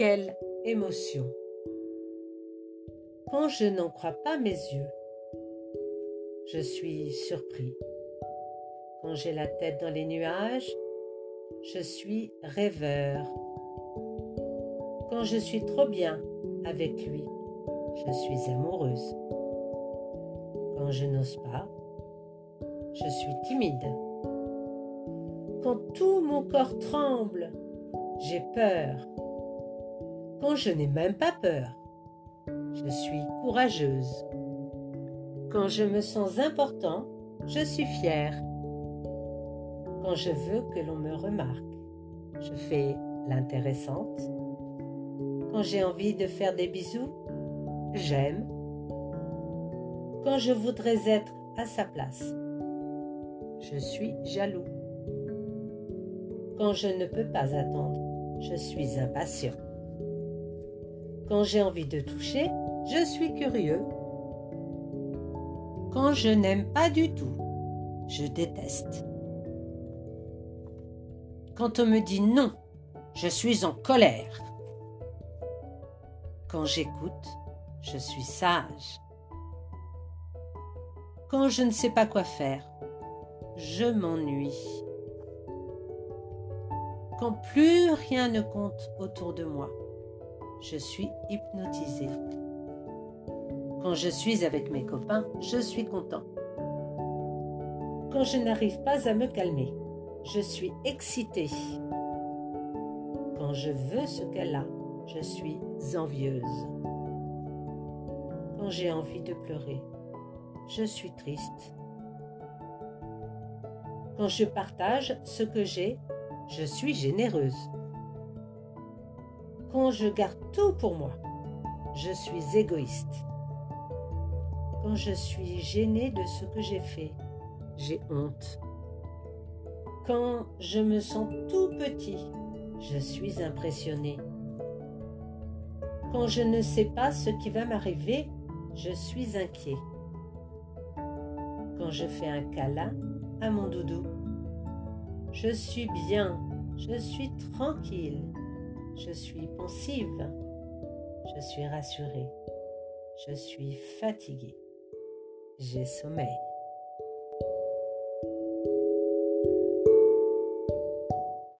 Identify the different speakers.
Speaker 1: Quelle émotion Quand je n'en crois pas mes yeux, je suis surpris. Quand j'ai la tête dans les nuages, je suis rêveur. Quand je suis trop bien avec lui, je suis amoureuse. Quand je n'ose pas, je suis timide. Quand tout mon corps tremble, j'ai peur. Quand je n'ai même pas peur, je suis courageuse. Quand je me sens important, je suis fière. Quand je veux que l'on me remarque, je fais l'intéressante. Quand j'ai envie de faire des bisous, j'aime. Quand je voudrais être à sa place, je suis jaloux. Quand je ne peux pas attendre, je suis impatient. Quand j'ai envie de toucher, je suis curieux. Quand je n'aime pas du tout, je déteste. Quand on me dit non, je suis en colère. Quand j'écoute, je suis sage. Quand je ne sais pas quoi faire, je m'ennuie. Quand plus rien ne compte autour de moi, je suis hypnotisée. Quand je suis avec mes copains, je suis content. Quand je n'arrive pas à me calmer, je suis excitée. Quand je veux ce qu'elle a, je suis envieuse. Quand j'ai envie de pleurer, je suis triste. Quand je partage ce que j'ai, je suis généreuse. Quand je garde tout pour moi, je suis égoïste. Quand je suis gênée de ce que j'ai fait, j'ai honte. Quand je me sens tout petit, je suis impressionnée. Quand je ne sais pas ce qui va m'arriver, je suis inquiet. Quand je fais un câlin à mon doudou, je suis bien, je suis tranquille. Je suis pensive. Je suis rassurée. Je suis fatiguée. J'ai sommeil.